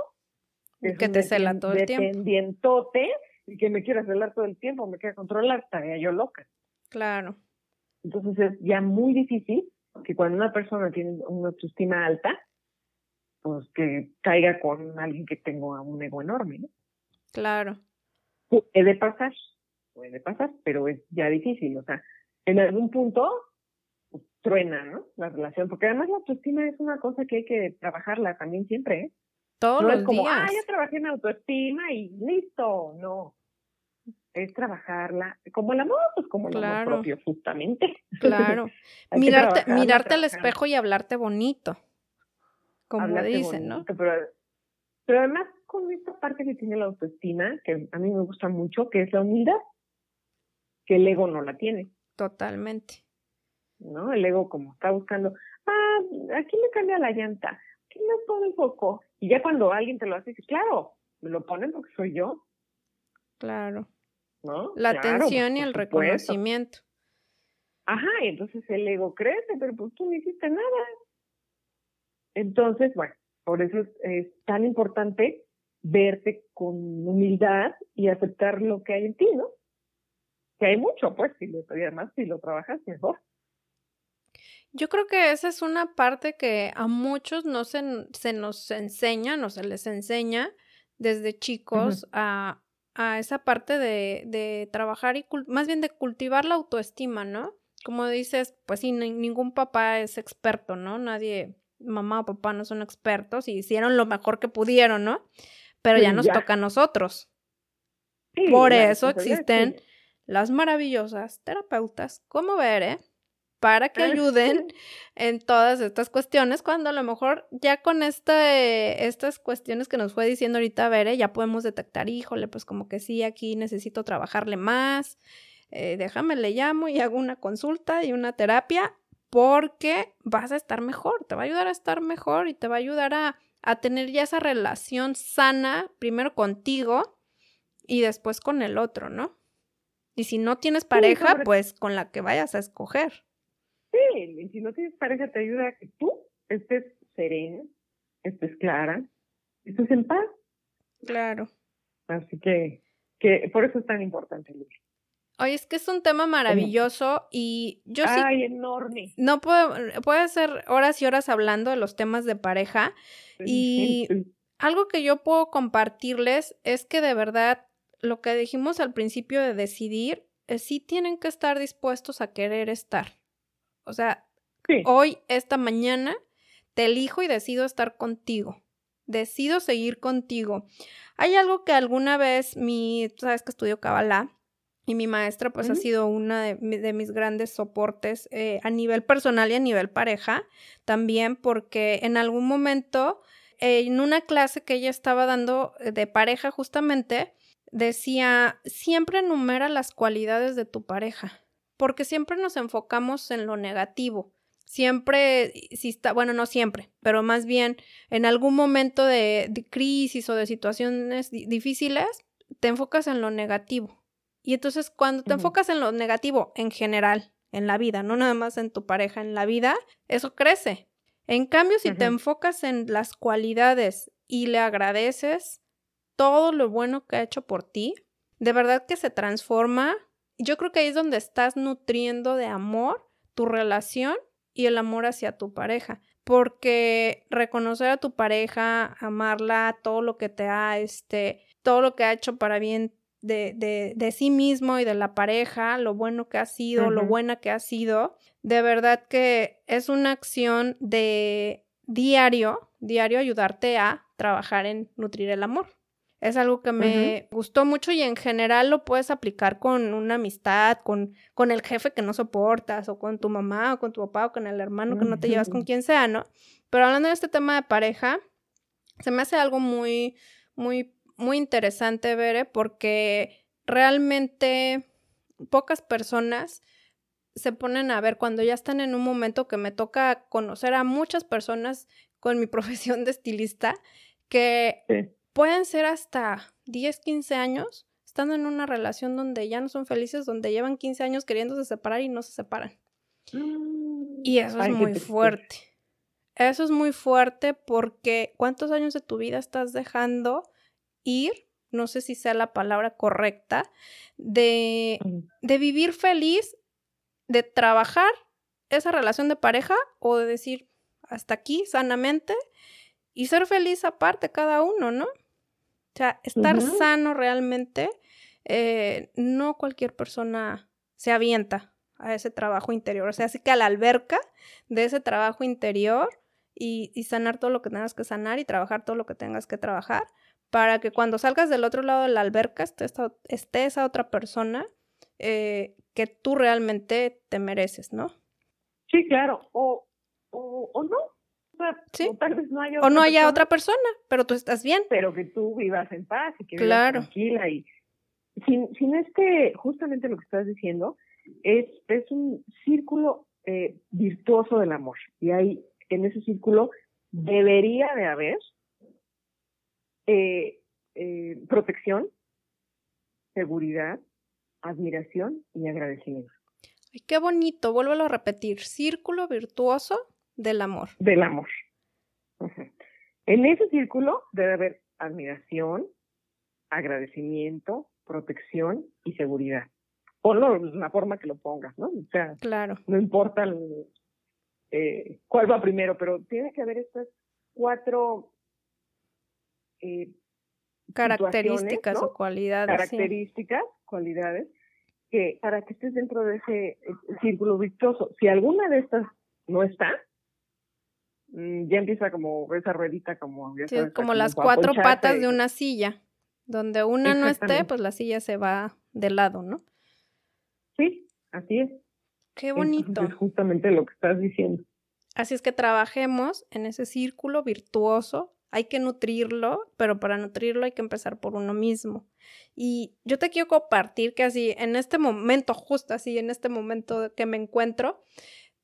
Que un te cela depend- todo el tiempo. dependientote y que me quiera celar todo el tiempo, me quiera controlar, estaría yo loca. Claro. Entonces es ya muy difícil que cuando una persona tiene una autoestima alta, pues que caiga con alguien que tenga un ego enorme. ¿no? Claro. Puede pasar, puede pasar, pero es ya difícil. O sea, en algún punto truena, ¿no? La relación, porque además la autoestima es una cosa que hay que trabajarla también siempre, ¿eh? Todos no los es como, días. ah, ya trabajé en autoestima y listo, no. Es trabajarla, como el amor, pues como el Claro. amor propio, justamente. Claro. *laughs* Mirarte, trabajarla, mirarte al espejo y hablarte bonito. Como hablarte dicen, ¿no? pero además con esta parte que tiene la autoestima, que a mí me gusta mucho, que es la humildad, que el ego no la tiene, Totalmente. ¿no? El ego como está buscando, ah, aquí me cambia la llanta, aquí me pone el foco. Y ya cuando alguien te lo hace, dices, claro, me lo ponen porque soy yo, Claro. ¿No? La Claro, atención pues, y el reconocimiento. Ajá, y entonces el ego crece, pero pues tú no hiciste nada. Entonces, bueno, por eso es, es tan importante verte con humildad y aceptar lo que hay en ti, ¿no? Que hay mucho, pues, si lo, y además si lo trabajas mejor. Yo creo que esa es una parte que a muchos no se, se nos enseña, no se les enseña desde chicos a, a esa parte de, de trabajar y más bien de cultivar la autoestima, ¿no? Como dices, pues sí, ni- ningún papá es experto, ¿no? Nadie, mamá o papá no son expertos y hicieron lo mejor que pudieron, ¿no? Pero ya nos ya. toca a nosotros. Sí, Por eso existen las maravillosas terapeutas como Bere para que ayuden en todas estas cuestiones cuando a lo mejor ya con este, estas cuestiones que nos fue diciendo ahorita Bere ya podemos detectar, híjole, pues como que sí, aquí necesito trabajarle más, eh, déjame, le llamo y hago una consulta y una terapia porque vas a estar mejor, te va a ayudar a estar mejor y te va a ayudar a, a tener ya esa relación sana, primero contigo y después con el otro, ¿no? Y si no tienes pareja, sobre- pues con la que vayas a escoger. Sí, y si no tienes pareja te ayuda a que tú estés serena, estés clara, estés en paz. Claro. Así que, que por eso es tan importante, Luli. Oye, es que es un tema maravilloso y yo sí Ay, enorme. no puedo, puede ser horas y horas hablando de los temas de pareja. Y- *laughs* Algo que yo puedo compartirles es que de verdad lo que dijimos al principio de decidir, es sí tienen que estar dispuestos a querer estar. O sea, Sí. hoy, esta mañana, te elijo y decido estar contigo. Decido seguir contigo. Hay algo que alguna vez mi, tú sabes que estudio Kabbalah y mi maestra pues ha sido una de, mi- de mis grandes soportes eh, a nivel personal y a nivel pareja también porque en algún momento eh, en una clase que ella estaba dando eh, de pareja justamente decía siempre enumera las cualidades de tu pareja porque siempre nos enfocamos en lo negativo. Siempre, si está, bueno, no siempre, pero más bien en algún momento de, de crisis o de situaciones di- difíciles, te enfocas en lo negativo. Y entonces cuando te enfocas en lo negativo en general, en la vida, no nada más en tu pareja, en la vida, eso crece. En cambio, si te enfocas en las cualidades y le agradeces todo lo bueno que ha hecho por ti, de verdad que se transforma. Yo creo que ahí es donde estás nutriendo de amor tu relación y el amor hacia tu pareja. Porque reconocer a tu pareja, amarla, todo lo que te ha, este, todo lo que ha hecho para bien de, de, de sí mismo y de la pareja, lo bueno que ha sido, lo buena que ha sido, de verdad que es una acción de diario, diario ayudarte a trabajar en nutrir el amor. Es algo que me gustó mucho y en general lo puedes aplicar con una amistad, con, con el jefe que no soportas, o con tu mamá, o con tu papá, o con el hermano que no te llevas con quien sea, ¿no? Pero hablando de este tema de pareja, se me hace algo muy, muy, muy interesante, Bere, porque realmente pocas personas se ponen a ver cuando ya están en un momento que me toca conocer a muchas personas con mi *laughs* profesión de estilista que Sí. Pueden ser hasta 10, 15 años estando en una relación donde ya no son felices, donde llevan 15 años queriéndose separar y no se separan. Y eso Ay, es muy fuerte. Eso es muy fuerte porque ¿cuántos años de tu vida estás dejando ir? No sé si sea la palabra correcta, de, de vivir feliz, de trabajar esa relación de pareja o de decir hasta aquí sanamente y ser feliz aparte cada uno, ¿no? O sea, estar sano realmente, eh, no cualquier persona se avienta a ese trabajo interior. O sea, así que a la alberca de ese trabajo interior y, sanar todo lo que tengas que sanar y trabajar todo lo que tengas que trabajar para que cuando salgas del otro lado de la alberca esté, esté esa otra persona eh, que tú realmente te mereces, ¿no? Sí, claro. O, o, no. O, tal vez no haya otra o no haya otra persona, pero tú estás bien. Pero que tú vivas en paz y que vivas tranquila y sin, sin este, justamente lo que estás diciendo, es, es un círculo eh, virtuoso del amor. Y ahí, en ese círculo, debería de haber eh, eh, protección, seguridad, admiración y agradecimiento. Ay, qué bonito, vuélvelo a repetir, círculo virtuoso del amor. Del amor. En ese círculo debe haber admiración, agradecimiento, protección y seguridad. Ponlo de la forma que lo pongas, ¿no? O sea, claro. no importa eh, cuál va primero, pero tiene que haber estas cuatro eh, características o cualidades. Características, cualidades, que para que estés dentro de ese círculo virtuoso, si alguna de estas no está, ya empieza como esa ruedita como... como las cuatro patas de una silla. Donde una no esté, pues la silla se va de lado, ¿no? Sí, así es. Qué bonito. es justamente lo que estás diciendo. Así es que trabajemos en ese círculo virtuoso. Hay que nutrirlo, pero para nutrirlo hay que empezar por uno mismo. Y yo te quiero compartir que así, en este momento, justo así, en este momento que me encuentro,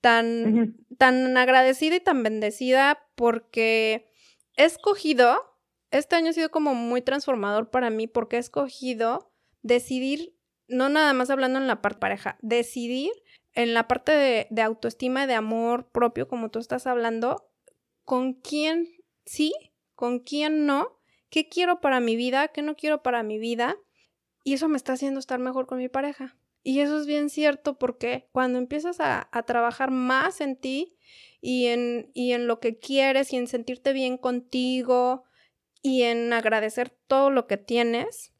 tan, tan agradecida y tan bendecida porque he escogido este año ha sido como muy transformador para mí porque he escogido decidir, no nada más hablando en la parte pareja, decidir en la parte de, de autoestima y de amor propio, como tú estás hablando, con quién sí, con quién no, qué quiero para mi vida, qué no quiero para mi vida. Y eso me está haciendo estar mejor con mi pareja. Y eso es bien cierto porque cuando empiezas a, a trabajar más en ti y en, y en lo que quieres y en sentirte bien contigo, y en agradecer todo lo que tienes,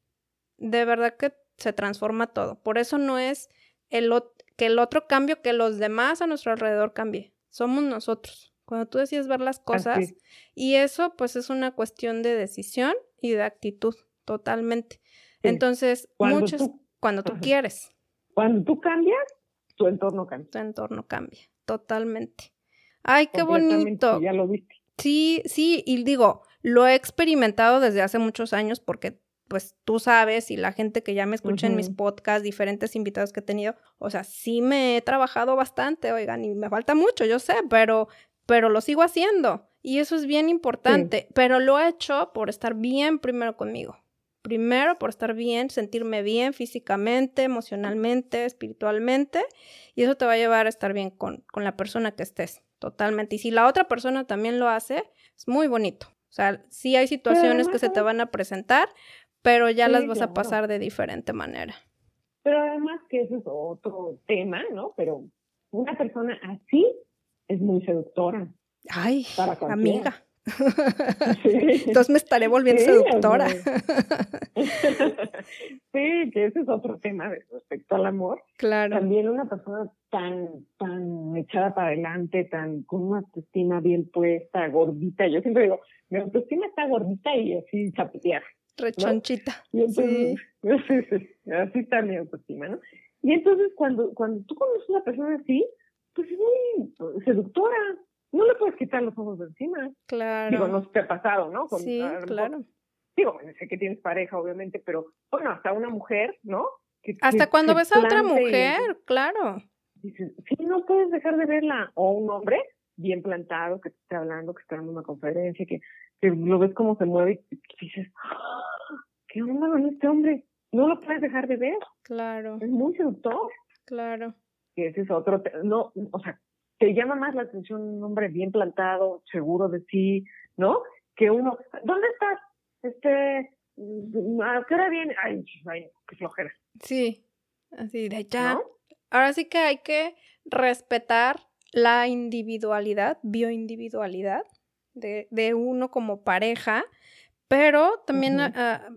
de verdad que se transforma todo. Por eso no es el que el otro cambio, que los demás a nuestro alrededor cambie. Somos nosotros. Cuando tú decides ver las cosas, y eso pues es una cuestión de decisión y de actitud, totalmente. Entonces, cuando muchos, tú, cuando tú quieres. Cuando tú cambias, tu entorno cambia. Tu entorno cambia, totalmente. Ay, qué bonito. Ya lo viste. Sí, sí, y digo, lo he experimentado desde hace muchos años porque pues tú sabes y la gente que ya me escucha en mis podcasts, diferentes invitados que he tenido, o sea, sí me he trabajado bastante, oigan, y me falta mucho, yo sé, pero, pero lo sigo haciendo y eso es bien importante, pero lo he hecho por estar bien primero conmigo. Primero por estar bien, sentirme bien físicamente, emocionalmente, espiritualmente, y eso te va a llevar a estar bien con, con la persona que estés, totalmente. Y si la otra persona también lo hace, es muy bonito. O sea, sí hay situaciones que se te van a presentar, pero ya las vas a pasar de diferente manera. Pero además que eso es otro tema, ¿no? Pero una persona así es muy seductora. Ay, amiga. *laughs* Entonces me estaré volviendo seductora. *laughs* sí, que ese es otro tema respecto al amor. Claro. También una persona tan, tan echada para adelante, tan con una autoestima bien puesta, gordita. Yo siempre digo, mi autoestima está gordita y así chapeteada. Rechonchita. sí. *laughs* así está mi autoestima, ¿no? Y entonces cuando, cuando tú conoces a una persona así, pues es muy seductora, no le puedes quitar los ojos de encima. Claro. Digo, no te ha pasado, ¿no? sí, claro. digo, sé que tienes pareja, obviamente, pero bueno, hasta una mujer, ¿no? hasta cuando ves a otra mujer, claro. Dices, sí, no puedes dejar de verla. O un hombre bien plantado que te está hablando, que está dando una conferencia, que, que lo ves cómo se mueve y dices, ¡Ah! ¿qué onda con este hombre? No lo puedes dejar de ver. Claro. Es muy seductor. Claro. Y ese es otro, no, o sea, te llama más la atención un hombre bien plantado, seguro de sí, ¿no? Que uno, ¿dónde estás? Este, ¿a qué hora viene? Ay, ay, qué flojera. Sí, así de ya. Ahora sí que hay que respetar la individualidad, bioindividualidad de, de uno como pareja, pero también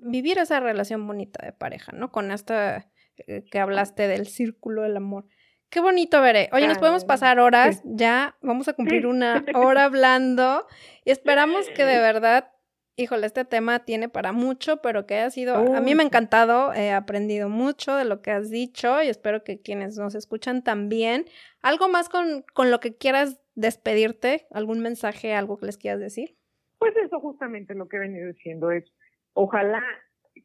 vivir esa relación bonita de pareja, ¿no? Con esta eh, que hablaste del círculo del amor Qué bonito, Veré. Oye, nos podemos pasar horas, ya vamos a cumplir una *laughs* hora hablando y esperamos que de verdad, híjole, este tema tiene para mucho, pero que haya sido, a mí me ha encantado, he aprendido mucho de lo que has dicho y espero que quienes nos escuchan también. ¿Algo más con, con lo que quieras despedirte? ¿Algún mensaje, algo que les quieras decir? Pues eso justamente lo que he venido diciendo es, ojalá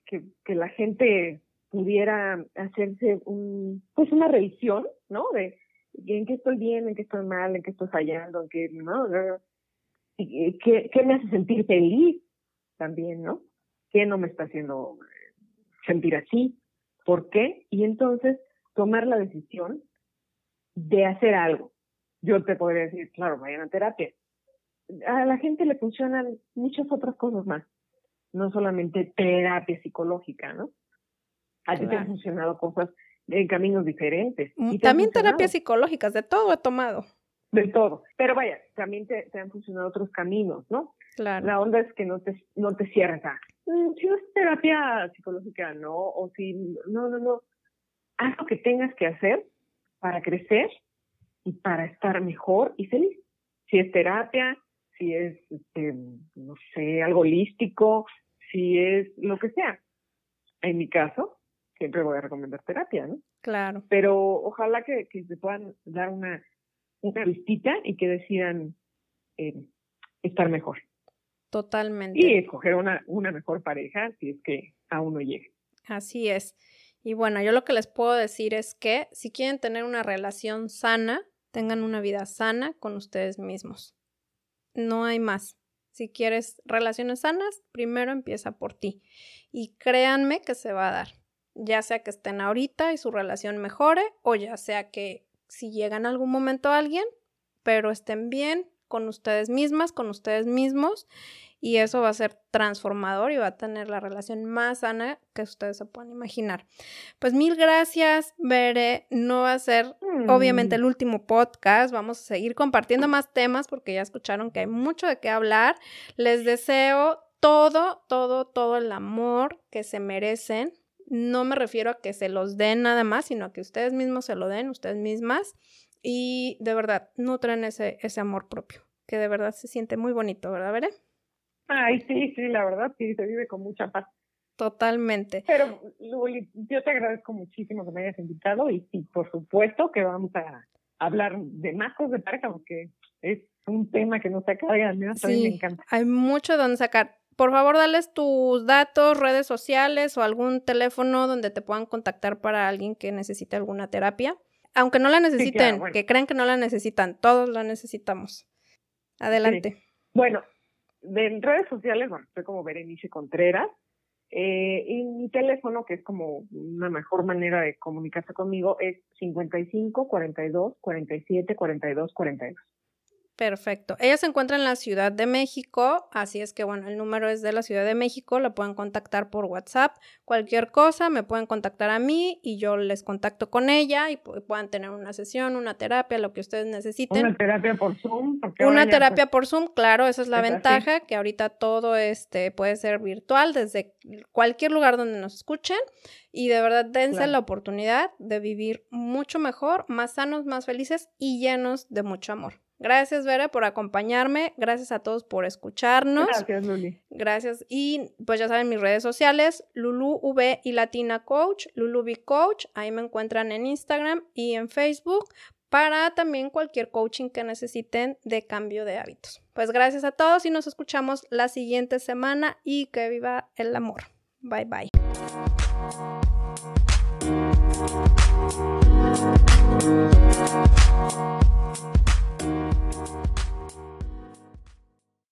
que, que la gente pudiera hacerse un, pues una revisión, ¿no? De en qué estoy bien, en qué estoy mal, en qué estoy fallando, en qué, ¿no? ¿Qué, qué me hace sentir feliz también, ¿no? ¿Qué no me está haciendo sentir así? ¿Por qué? Y entonces tomar la decisión de hacer algo. Yo te podría decir, claro, vayan a terapia. A la gente le funcionan muchas otras cosas más, no solamente terapia psicológica, ¿no? A ti te han funcionado cosas en caminos diferentes. Mm, también terapias psicológicas, de todo he tomado. De todo. Pero vaya, también te, han funcionado otros caminos, ¿no? Claro. La onda es que no te, no te cierres a, mm, si no es terapia psicológica, no, o si, no, no, no. Haz lo que tengas que hacer para crecer y para estar mejor y feliz. Si es terapia, si es, este, no sé, algo holístico, si es lo que sea. En mi caso, siempre voy a recomendar terapia, ¿no? Claro. Pero ojalá que, que se puedan dar una, una vistita y que decidan eh, estar mejor. Totalmente. Y escoger una, una mejor pareja si es que a uno llegue. Así es. Y bueno, yo lo que les puedo decir es que si quieren tener una relación sana, tengan una vida sana con ustedes mismos. No hay más. Si quieres relaciones sanas, primero empieza por ti. Y créanme que se va a dar ya sea que estén ahorita y su relación mejore o ya sea que si llega en algún momento alguien, pero estén bien con ustedes mismas, con ustedes mismos y eso va a ser transformador y va a tener la relación más sana que ustedes se puedan imaginar. Pues mil gracias, Bere. No va a ser obviamente el mm. último podcast. Vamos a seguir compartiendo más temas porque ya escucharon que hay mucho de qué hablar. Les deseo todo, todo, todo el amor que se merecen no me refiero a que se los den nada más, sino a que ustedes mismos se lo den, ustedes mismas, y de verdad nutren ese, ese amor propio, que de verdad se siente muy bonito, ¿verdad, Veré? Ay, sí, sí, la verdad, sí, se vive con mucha paz. Totalmente. Pero, Luli, yo te agradezco muchísimo que me hayas invitado y sí, por supuesto que vamos a hablar de más cosas de pareja porque es un tema que no se acaba, a mí me encanta. Hay mucho donde sacar por favor, dales tus datos, redes sociales o algún teléfono donde te puedan contactar para alguien que necesite alguna terapia. Aunque no la necesiten, que crean que no la necesitan, todos la necesitamos. Adelante. Bueno, en redes sociales, bueno, estoy como Berenice Contreras. Eh, y mi teléfono, que es como una mejor manera de comunicarse conmigo, es 55 42 47 42 42. Perfecto. Ella se encuentra en la Ciudad de México, así es que bueno, el número es de la Ciudad de México, la pueden contactar por WhatsApp. Cualquier cosa me pueden contactar a mí y yo les contacto con ella y puedan tener una sesión, una terapia, lo que ustedes necesiten. Una terapia por Zoom. Una terapia por Zoom, claro, esa es la ventaja, que ahorita todo este puede ser virtual desde cualquier lugar donde nos escuchen y de verdad dense la oportunidad de vivir mucho mejor, más sanos, más felices y llenos de mucho amor. Gracias, Vera, por acompañarme. Gracias a todos por escucharnos. Gracias, Luli. Gracias. Y pues ya saben mis redes sociales, Lulu V y Latina Coach, Lulu V Coach. Ahí me encuentran en Instagram y en Facebook para también cualquier coaching que necesiten de cambio de hábitos. Pues gracias a todos y nos escuchamos la siguiente semana y que viva el amor. Bye bye.